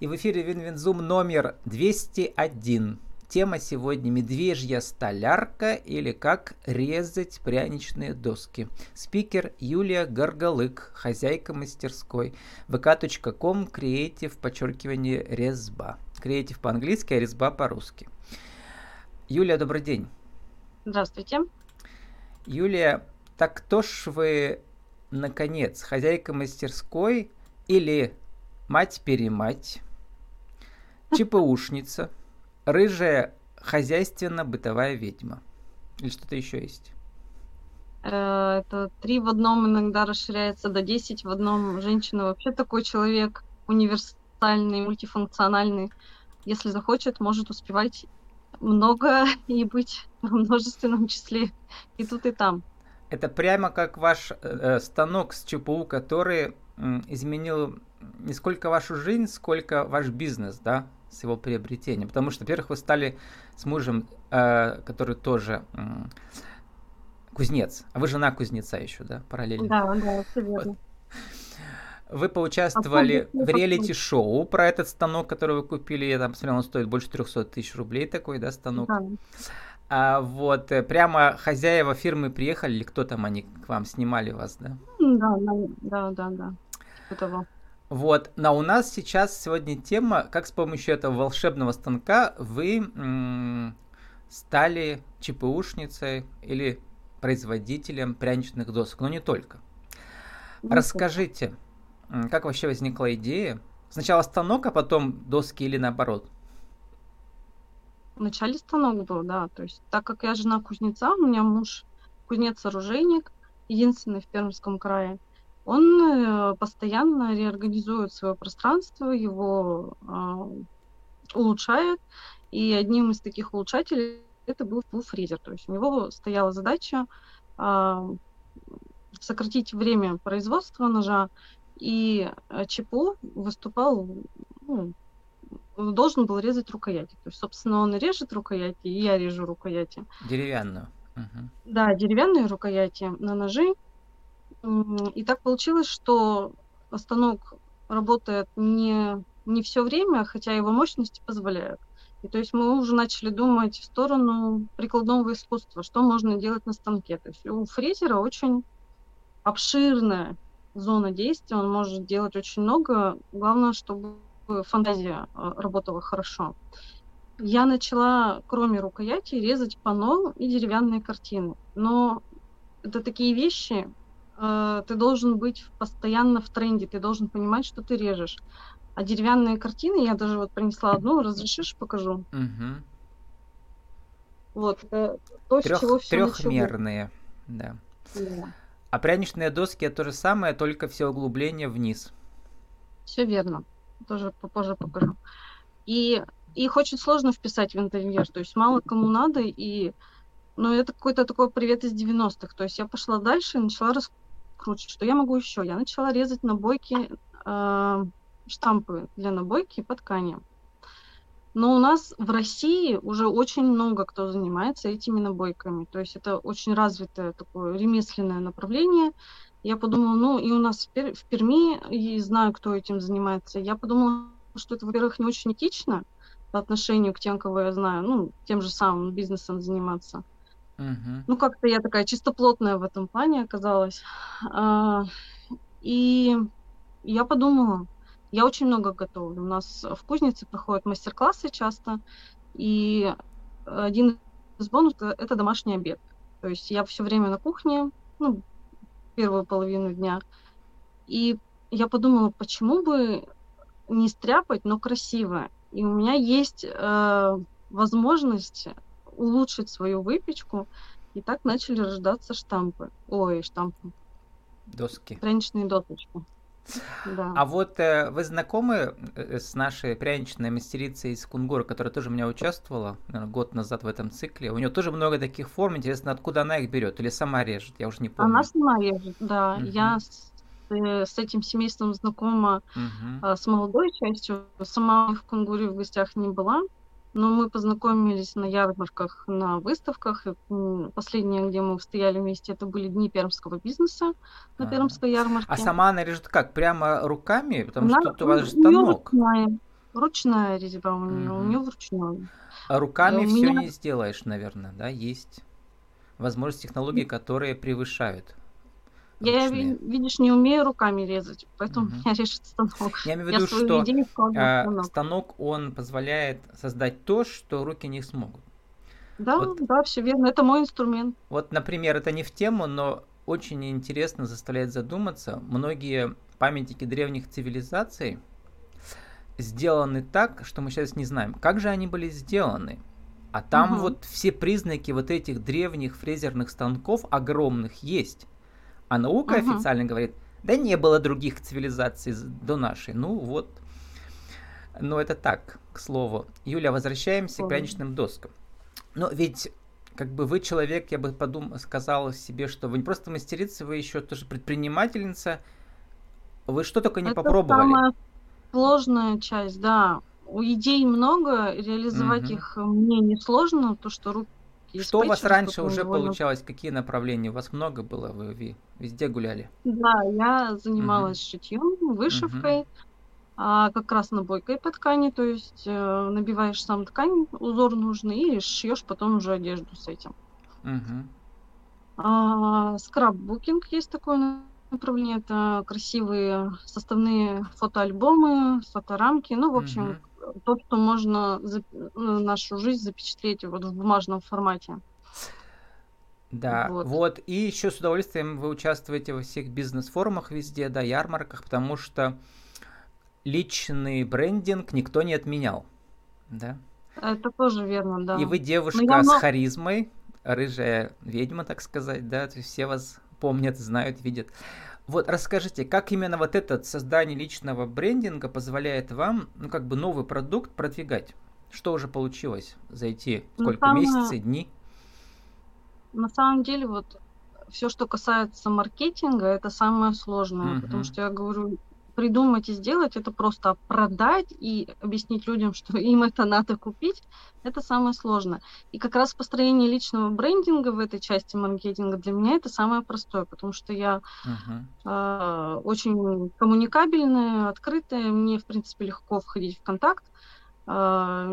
И в эфире Win-Win Zoom номер 201. Тема сегодня «Медвежья столярка» или «Как резать пряничные доски». Спикер Юлия Горголык, хозяйка мастерской. vk.com, creative, подчеркивание, резба. Креатив по-английски, а резба по-русски. Юлия, добрый день. Здравствуйте. Юлия, так кто ж вы, наконец, хозяйка мастерской или мать-перемать, ЧПУшница, рыжая хозяйственно-бытовая ведьма? Или что-то еще есть? Э, это три в одном иногда расширяется до десять в одном. Женщина вообще такой человек универсальный, мультифункциональный. Если захочет, может успевать много и быть в множественном числе и тут, и там. Это прямо как ваш э, э станок с ЧПУ, который э, изменил не сколько вашу жизнь, сколько ваш бизнес, да, с его приобретением. Потому что, во-первых, вы стали с мужем, э, который тоже э, кузнец, а вы жена кузнеца еще, да, параллельно? Да, да, все верно. Вот. Вы поучаствовали а в реалити-шоу про этот станок, который вы купили. Я там посмотрел, он стоит больше 300 тысяч рублей такой, да, станок. Да. А вот э, прямо хозяева фирмы приехали, или кто там они к вам снимали вас, да? Да, да, да, да. Этого. Вот, но у нас сейчас сегодня тема, как с помощью этого волшебного станка вы стали ЧПУшницей или производителем пряничных досок, но не только. Ну, Расскажите, как вообще возникла идея? Сначала станок, а потом доски или наоборот? Вначале станок был, да. То есть, так как я жена кузнеца, у меня муж кузнец-оружейник, единственный в Пермском крае, он э, постоянно реорганизует свое пространство, его э, улучшает. И одним из таких улучшателей это был, фрезер. То есть у него стояла задача э, сократить время производства ножа, и э, ЧПО выступал ну, должен был резать рукояти. То есть, собственно, он режет рукояти, и я режу рукояти. Деревянную. Угу. Да, деревянные рукояти на ножи. И так получилось, что станок работает не, не все время, хотя его мощности позволяют. И то есть мы уже начали думать в сторону прикладного искусства, что можно делать на станке. То есть у фрезера очень обширная зона действия, он может делать очень много. Главное, чтобы фантазия э, работала хорошо. Я начала, кроме рукояти, резать панно и деревянные картины. Но это такие вещи, э, ты должен быть постоянно в тренде, ты должен понимать, что ты режешь. А деревянные картины, я даже вот принесла одну, разрешишь, покажу. Угу. Вот, это то, Трех, с чего все Трехмерные, да. да. А пряничные доски это то же самое, только все углубления вниз. Все верно тоже попозже покажу. И их очень сложно вписать в интерьер, то есть мало кому надо, и ну, это какой-то такой привет из 90-х. То есть я пошла дальше и начала раскручивать, что я могу еще. Я начала резать набойки, э, штампы для набойки по ткани. Но у нас в России уже очень много кто занимается этими набойками. То есть это очень развитое такое ремесленное направление. Я подумала, ну и у нас в Перми, и знаю, кто этим занимается. Я подумала, что это, во-первых, не очень этично по отношению к тем, кого я знаю, ну, тем же самым бизнесом заниматься. Ну, как-то я такая чистоплотная в этом плане оказалась. А, и я подумала, я очень много готовлю. У нас в кузнице проходят мастер-классы часто, и один из бонусов – это домашний обед. То есть я все время на кухне, ну, первую половину дня. И я подумала, почему бы не стряпать, но красиво. И у меня есть э, возможность улучшить свою выпечку. И так начали рождаться штампы. Ой, штампы. Доски. Пряничные досочки. Да. А вот э, вы знакомы э, с нашей пряничной мастерицей из Кунгура, которая тоже у меня участвовала наверное, год назад в этом цикле? У нее тоже много таких форм. Интересно, откуда она их берет? Или сама режет? Я уже не помню. Она сама режет, да. Угу. Я с, э, с этим семейством знакома угу. с молодой частью. Сама в Кунгуре в гостях не была. Но мы познакомились на ярмарках, на выставках. Последнее, где мы стояли вместе, это были дни пермского бизнеса на а. Пермской ярмарке. А сама она режет как? Прямо руками? Потому она, что тут у вас же станок. Ручная, ручная резьба у нее, у Мгм. нее вручную. А руками у все меня- не сделаешь, наверное, да? Есть возможности технологий, которые превышают Я, видишь, не умею руками резать, поэтому Мгм. меня режет станок. Я имею в виду, что а, станок. станок, он позволяет создать то, что руки не смогут. Да, вот- да, все верно. Это мой инструмент. Вот, например, это не в тему, но очень интересно заставляет задуматься. Многие памятники древних цивилизаций сделаны так, что мы сейчас не знаем, как же они были сделаны. А там Мгм. вот все признаки вот этих древних фрезерных станков огромных есть. А наука Мгм. официально говорит, да не было других цивилизаций до нашей. Ну вот. Но это так, к слову. Юля, возвращаемся к Ладно. пряничным доскам. Но ведь как бы вы человек, я бы подумал, сказал себе, что вы не просто мастерица, вы еще тоже предпринимательница. Вы что только не Это попробовали. самая сложная часть, да. У идей много, реализовать Мгм. их мне не сложно, то, что руки Что у вас раньше уже довольно- получалось? Какие направления? У вас много было? Вы везде гуляли? Да, я занималась шитьем, вышивкой, а, как раз набойкой по ткани, то есть э, набиваешь сам ткань, узор нужный, и шьешь потом уже одежду с этим. Мгм. А, скраббукинг есть такое на- направление, это красивые составные фотоальбомы, фоторамки, ну, в общем, то, что можно зап- ну, нашу жизнь запечатлеть вот в бумажном формате. Да, вот. Вот. И еще с удовольствием вы участвуете во всех бизнес-форумах везде, да, ярмарках, потому что личный брендинг никто не отменял. Да? Это тоже верно, да. И вы девушка я с харизмой, рыжая ведьма, так сказать, да, то есть все вас помнят, знают, видят. Вот расскажите, как именно вот это создание личного брендинга позволяет вам, ну, как бы новый продукт продвигать? Что уже получилось за эти Ну, сколько самое- месяцев, дней? На самом деле, вот все, что касается маркетинга, это самое сложное, Мгм. потому что я говорю, придумать и сделать это просто продать и объяснить людям, что им это надо купить, это самое сложное. И как раз построение личного брендинга в этой части маркетинга для меня это самое простое, потому что я Мгм. а, очень коммуникабельная, открытая, мне, в принципе, легко входить в контакт. А,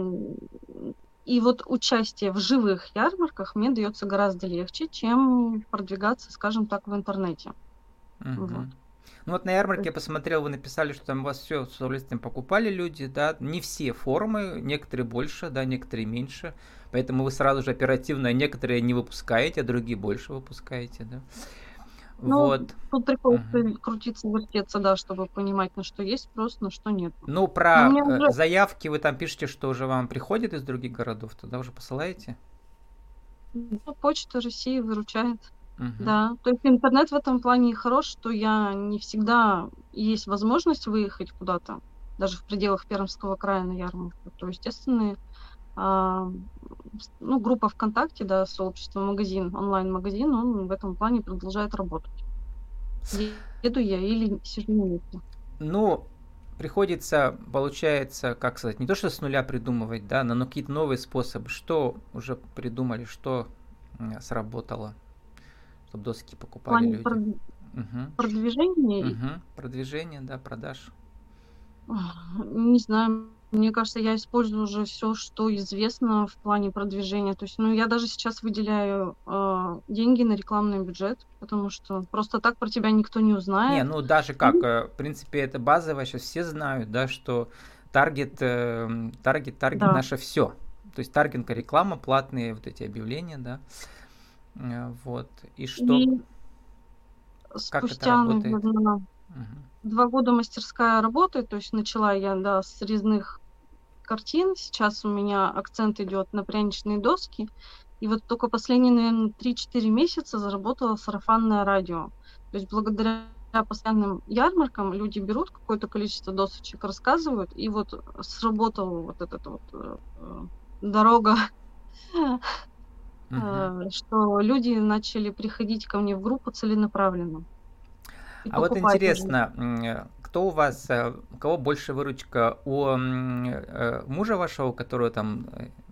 И вот участие в живых ярмарках мне дается гораздо легче, чем продвигаться, скажем так, в интернете. Мгм. Вот. Ну вот на ярмарке я посмотрел, вы написали, что там у вас все с удовольствием покупали люди, да, не все формы, некоторые больше, да, некоторые меньше, поэтому вы сразу же оперативно некоторые не выпускаете, а другие больше выпускаете, да. Ну, Вот. Тут приходится Мгм. крутиться, вертеться, да, чтобы понимать, на что есть спрос, на что нет. Ну, про э, уже- заявки вы там пишете, что уже вам приходят из других городов, туда уже посылаете? Ну, Почта России выручает. Мгм. Да, то есть интернет в этом плане хорош, что я не всегда есть возможность выехать куда-то, даже в пределах Пермского края на ярмарку. То, естественно, а, ну, группа ВКонтакте, да, сообщество магазин, онлайн-магазин, он в этом плане продолжает работать. Еду я или сижу на месте. Ну, приходится, получается, как сказать, не то что с нуля придумывать, да, но какие-то новые способы. Что уже придумали, что сработало, чтобы доски покупали плане люди? прод- Мгм. продвижения, и- Мгм. Продвижение, да, продаж. не знаю, мне кажется, я использую уже все, что известно в плане продвижения. То есть, ну, я даже сейчас выделяю а, деньги на рекламный бюджет, потому что просто так про тебя никто не Не, узнает. ну даже как, э, в принципе, это базово, сейчас все знают, да, что таргет, э, таргет, таргет Да. наше все. То есть таргетка реклама, платные вот эти объявления, да. Э, Вот. И что? И Как это спустя, работает? наверное, Мгм. два года мастерская работает, то есть начала я, да, с резных картин, сейчас у меня акцент идет на пряничные доски, и вот только последние, наверное, 3-4 месяца заработала сарафанное радио. То есть благодаря постоянным ярмаркам люди берут какое-то количество досочек, рассказывают, и вот сработала вот эта вот э, э, дорога, Э, что люди начали приходить ко мне в группу целенаправленно. А вот уже. интересно, э, кто у вас, э, у кого больше выручка? У э, мужа вашего, у которого там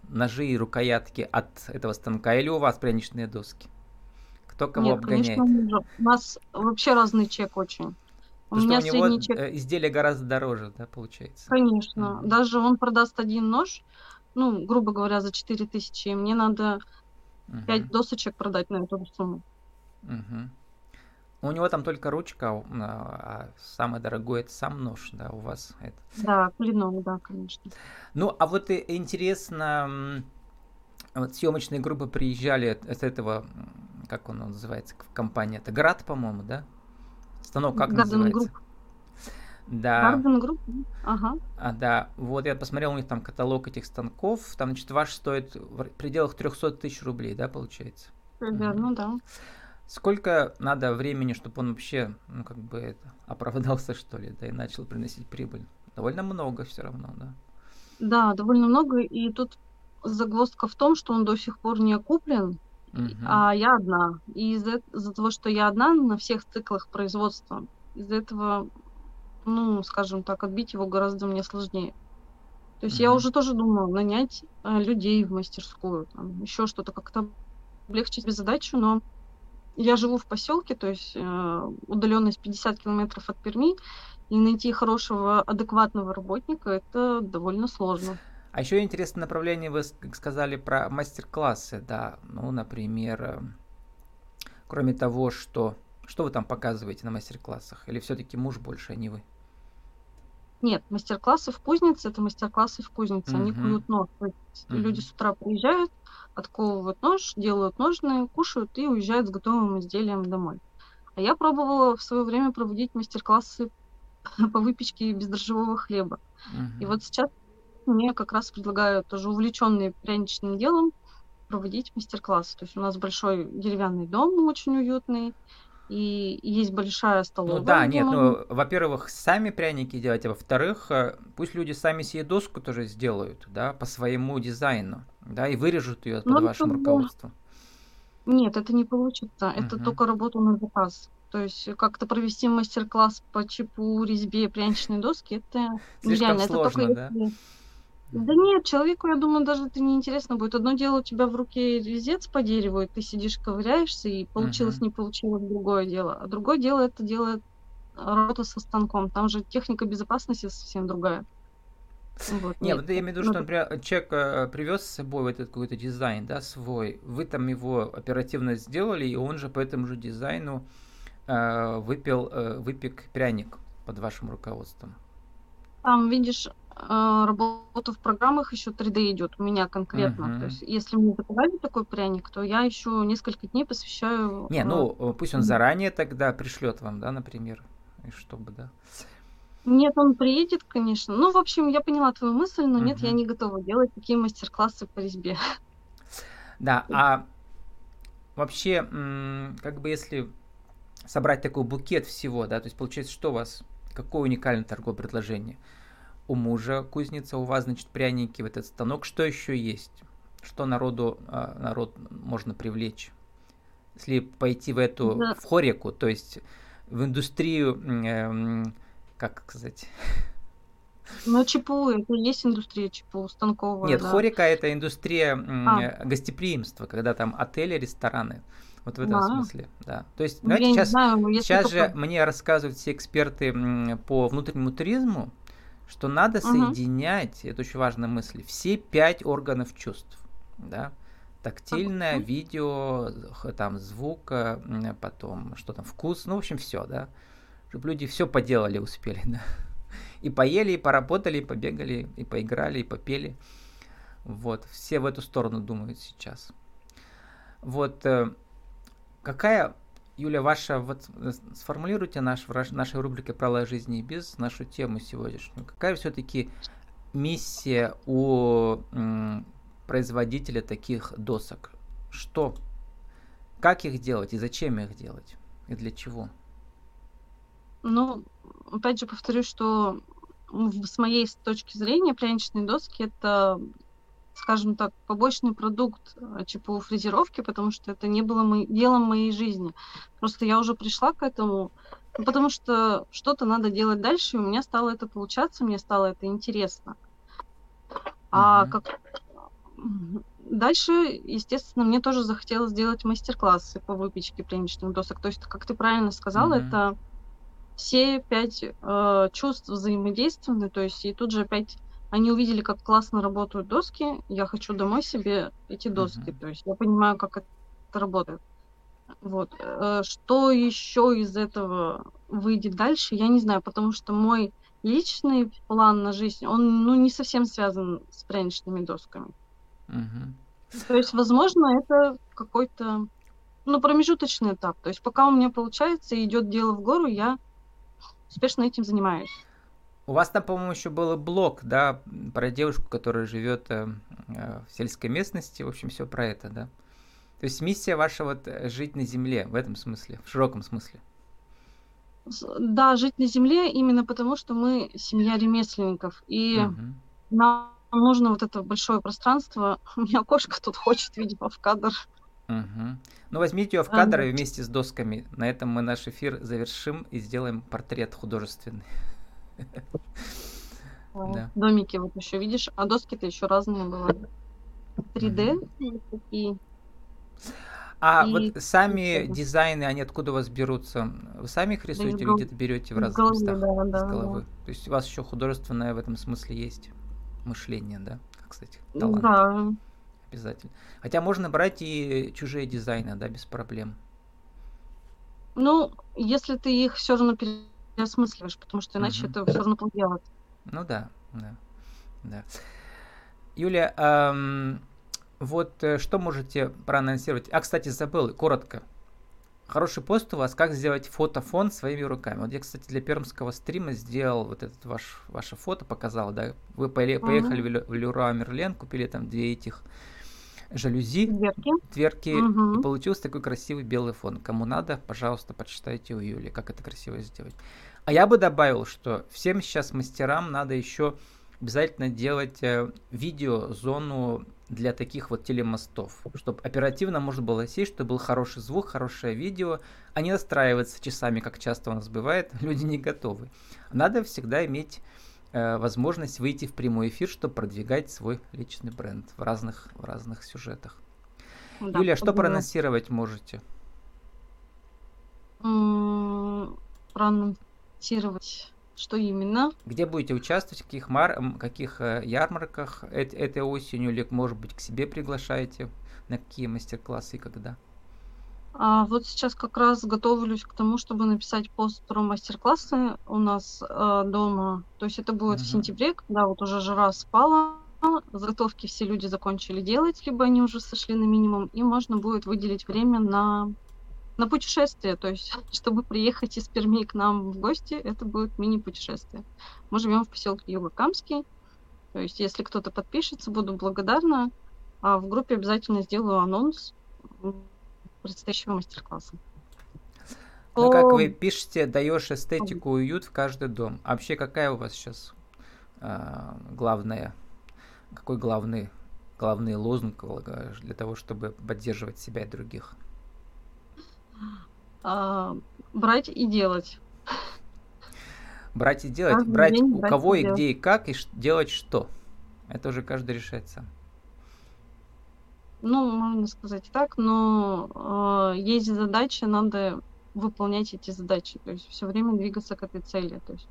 ножи и рукоятки от этого станка, или у вас пряничные доски? Кто кого Нет, обгоняет? конечно, мужа. У нас вообще разный чек очень. У Потому меня что у него чек... Изделие гораздо дороже, да, получается? Конечно. Mm-hmm. Даже он продаст один нож, ну, грубо говоря, за 4 тысячи, мне надо mm-hmm. 5 досочек продать на эту сумму. Mm-hmm. У него там только ручка, а, а самое дорогое это сам нож, да, у вас это. Да, клинок, да, конечно. Ну, а вот интересно, вот съемочные группы приезжали с этого, как он называется, компания, это Град, по-моему, да? Станок как Garden называется? Group. Да. Garden Group, ага. А, да, вот я посмотрел у них там каталог этих станков, там, значит, ваш стоит в пределах 300 тысяч рублей, да, получается? Примерно, mm-hmm. да. Сколько надо времени, чтобы он вообще, ну, как бы это, оправдался, что ли, да, и начал приносить прибыль? Довольно много все равно, да? Да, довольно много, и тут загвоздка в том, что он до сих пор не окуплен, uh-huh. а я одна. И из-за, из-за того, что я одна на всех циклах производства, из-за этого, ну, скажем так, отбить его гораздо мне сложнее. То есть uh-huh. я уже тоже думала нанять э, людей в мастерскую, там, еще что-то как-то облегчить задачу, но я живу в поселке, то есть э, удаленность 50 километров от Перми, и найти хорошего, адекватного работника это довольно сложно. А еще интересное направление вы сказали про мастер-классы, да, ну, например, э, кроме того, что что вы там показываете на мастер-классах, или все-таки муж больше, а не вы? Нет, мастер-классы в кузнице это мастер-классы в кузнице, uh-huh. они куют нож. Uh-huh. Люди с утра приезжают, отковывают нож, делают ножные, кушают и уезжают с готовым изделием домой. А я пробовала в свое время проводить мастер-классы по выпечке бездрожжевого хлеба. Uh-huh. И вот сейчас мне как раз предлагают тоже увлеченные пряничным делом проводить мастер-классы. То есть у нас большой деревянный дом, очень уютный, и есть большая столовая. Ну да, нет, ну, во-первых, сами пряники делать, а во-вторых, э, пусть люди сами себе доску тоже сделают, да, по своему дизайну, да, и вырежут ее под ну, вашим это... руководством. Нет, это не получится, это угу. только работа на заказ. То есть как-то провести мастер-класс по чипу, резьбе пряничной доски, это Слишком нереально. Сложно, это только да? если да нет, человеку, я думаю, даже это не интересно будет. Одно дело у тебя в руке резец по дереву, и ты сидишь, ковыряешься, и получилось, uh-huh. не получилось, другое дело. А другое дело это делает работа со станком. Там же техника безопасности совсем другая. Вот, не, вот я имею в виду, что, например, человек э, привез с собой вот этот какой-то дизайн, да, свой, вы там его оперативно сделали, и он же по этому же дизайну э, выпил, э, выпек пряник под вашим руководством. Там, видишь, а, работа в программах еще 3D идет у меня конкретно. Uh-huh. То есть, если мне заказали такой пряник, то я еще несколько дней посвящаю. Не, ну э, пусть он заранее тогда пришлет вам, да, например, и чтобы, да. Нет, он приедет, конечно. Ну, в общем, я поняла твою мысль, но uh-huh. нет, я не готова делать такие мастер-классы по резьбе. Да, а вообще, как бы если собрать такой букет всего, да, то есть получается, что у вас, какое уникальное торговое предложение? У мужа кузница, у вас, значит, пряники, в этот станок. Что еще есть? Что народу, а, народ можно привлечь? Если пойти в эту, да. в хорику, то есть в индустрию, э, как сказать... Ну, ЧПУ, это есть индустрия ЧПУ, станковая. Нет, да. хорика это индустрия а. гостеприимства, когда там отели, рестораны. Вот в этом а. смысле, да. То есть, ну, давайте сейчас, знаю, сейчас же только... мне рассказывают все эксперты по внутреннему туризму, что надо угу. соединять, это очень важная мысль, все пять органов чувств, да, тактильное, угу. видео, там звук, потом что там, вкус, ну, в общем, все, да, чтобы люди все поделали, успели, да, и поели, и поработали, и побегали, и поиграли, и попели, вот, все в эту сторону думают сейчас. Вот, э, какая Юля, ваша, вот э, сформулируйте наш, в нашей рубрике «Правила жизни и бизнес» нашу тему сегодняшнюю. Какая все-таки миссия у производителя таких досок? Что? Как их делать и зачем их делать? И для чего? Ну, опять же повторюсь, что с моей точки зрения пряничные доски это скажем так, побочный продукт э, ЧПУ фрезеровки, потому что это не было мо- делом моей жизни. Просто я уже пришла к этому, ну, потому что что-то надо делать дальше, и у меня стало это получаться, мне стало это интересно. А как дальше, естественно, мне тоже захотелось сделать мастер-классы по выпечке пряничных досок. То есть, как ты правильно сказал, mm-hmm. это все пять э, чувств взаимодействованы, то есть и тут же опять они увидели, как классно работают доски, я хочу домой себе эти доски, uh-huh. то есть я понимаю, как это работает. Вот. Э, что еще из этого выйдет дальше, я не знаю, потому что мой личный план на жизнь, он ну, не совсем связан с пряничными досками. Uh-huh. То есть, возможно, это какой-то ну, промежуточный этап. То есть, пока у меня получается и идет дело в гору, я успешно этим занимаюсь. У вас там, по-моему, еще был блог, да, про девушку, которая живет э, э, в сельской местности. В общем, все про это, да. То есть миссия ваша вот э, жить на земле в этом смысле, в широком смысле. Да, жить на земле именно потому, что мы семья ремесленников. И угу. нам нужно вот это большое пространство. У меня кошка тут хочет, видимо, в кадр. Угу. Ну, возьмите ее в кадр и вместе с досками. На этом мы наш эфир завершим и сделаем портрет художественный. Да. Домики вот еще видишь, а доски-то еще разные бывают. 3D такие. А и... вот сами дизайны, они откуда у вас берутся? Вы сами их рисуете или где-то берете в разных головы, местах да, да, из головы? Да. То есть у вас еще художественное в этом смысле есть мышление, да? Кстати, талант. Да. Обязательно. Хотя можно брать и чужие дизайны, да, без проблем. Ну, если ты их все равно переосмысливаешь, потому что иначе угу. это все равно делать. Ну да, да, да. Юлия, эм, вот э, что можете проанонсировать? А, кстати, забыл, коротко. Хороший пост у вас, как сделать фотофон своими руками. Вот я, кстати, для пермского стрима сделал вот этот ваш, ваше фото, показал, да. Вы поехали uh-huh. в Люра Мерлен, купили там две этих жалюзи, дверки, дверки угу. и получился такой красивый белый фон. Кому надо, пожалуйста, почитайте у Юли, как это красиво сделать. А я бы добавил, что всем сейчас мастерам надо еще обязательно делать э, видео-зону для таких вот телемостов, чтобы оперативно можно было сесть, чтобы был хороший звук, хорошее видео, а не настраиваться часами, как часто у нас бывает, люди не готовы. Надо всегда иметь э, возможность выйти в прямой эфир, чтобы продвигать свой личный бренд в разных, в разных сюжетах. Да, Юлия, что проанонсировать можете? Проанонсировать что именно? Где будете участвовать, в каких, мар... каких э, ярмарках этой осенью, или, может быть, к себе приглашаете, на какие мастер-классы и когда? А вот сейчас как раз готовлюсь к тому, чтобы написать пост про мастер-классы у нас э, дома. То есть это будет uh-huh. в сентябре, когда вот уже жара спала, заготовки все люди закончили делать, либо они уже сошли на минимум, и можно будет выделить время на на путешествие, то есть, чтобы приехать из Перми к нам в гости, это будет мини-путешествие. Мы живем в поселке Югокамский, то есть, если кто-то подпишется, буду благодарна. А в группе обязательно сделаю анонс предстоящего мастер-класса. Ну, как вы пишете, даешь эстетику и уют в каждый дом. А вообще, какая у вас сейчас э, главная, какой главный, главный лозунг для того, чтобы поддерживать себя и других? А, брать и делать. Брать и делать. Каждый брать у брать кого и, и где и как, и делать что. Это уже каждый решает сам. Ну, можно сказать так, но э, есть задачи, надо выполнять эти задачи, то есть все время двигаться к этой цели. То есть.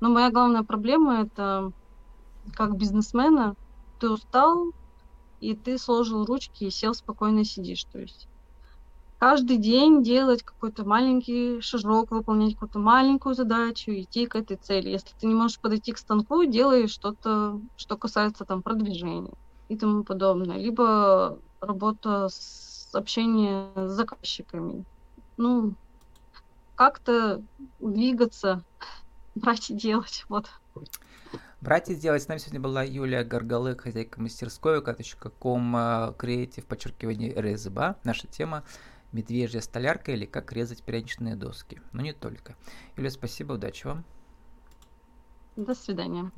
Но моя главная проблема это как бизнесмена, ты устал, и ты сложил ручки и сел спокойно сидишь. То есть каждый день делать какой-то маленький шажок, выполнять какую-то маленькую задачу, идти к этой цели. Если ты не можешь подойти к станку, делай что-то, что касается там продвижения и тому подобное. Либо работа с общение с заказчиками. Ну, как-то двигаться, брать и делать. Вот. Брать и делать. С нами сегодня была Юлия Горголык, хозяйка мастерской, vk.com, креатив, подчеркивание РСБА. Наша тема медвежья столярка или как резать пряничные доски. Но не только. Юля, спасибо, удачи вам. До свидания.